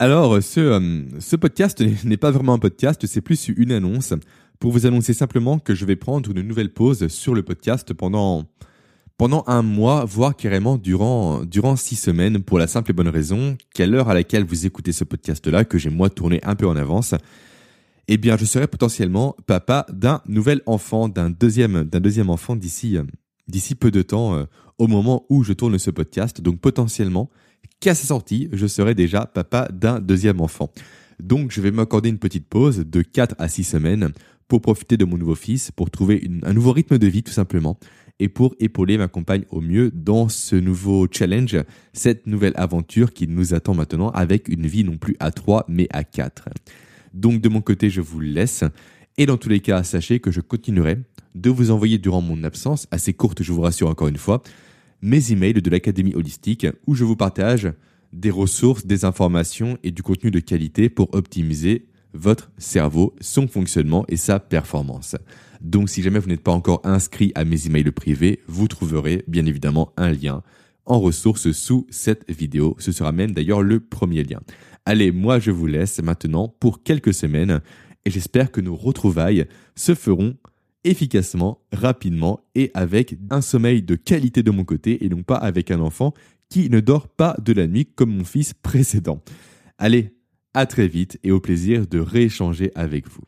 Alors, ce, euh, podcast n'est pas vraiment un podcast, c'est plus une annonce pour vous annoncer simplement que je vais prendre une nouvelle pause sur le podcast pendant, pendant un mois, voire carrément durant, durant six semaines, pour la simple et bonne raison qu'à l'heure à laquelle vous écoutez ce podcast-là, que j'ai moi tourné un peu en avance, eh bien, je serai potentiellement papa d'un nouvel enfant, d'un deuxième, d'un deuxième enfant d'ici, euh, d'ici peu de temps, euh, au moment où je tourne ce podcast. Donc, potentiellement, qu'à sa sortie, je serai déjà papa d'un deuxième enfant. Donc je vais m'accorder une petite pause de 4 à 6 semaines pour profiter de mon nouveau fils, pour trouver un nouveau rythme de vie tout simplement, et pour épauler ma compagne au mieux dans ce nouveau challenge, cette nouvelle aventure qui nous attend maintenant avec une vie non plus à 3 mais à 4. Donc de mon côté, je vous laisse. Et dans tous les cas, sachez que je continuerai de vous envoyer durant mon absence, assez courte je vous rassure encore une fois, mes emails de l'Académie Holistique où je vous partage des ressources, des informations et du contenu de qualité pour optimiser votre cerveau, son fonctionnement et sa performance. Donc si jamais vous n'êtes pas encore inscrit à mes emails privés, vous trouverez bien évidemment un lien en ressources sous cette vidéo. Ce sera même d'ailleurs le premier lien. Allez, moi je vous laisse maintenant pour quelques semaines et j'espère que nos retrouvailles se feront efficacement, rapidement et avec un sommeil de qualité de mon côté et non pas avec un enfant qui ne dort pas de la nuit comme mon fils précédent. Allez, à très vite et au plaisir de rééchanger avec vous.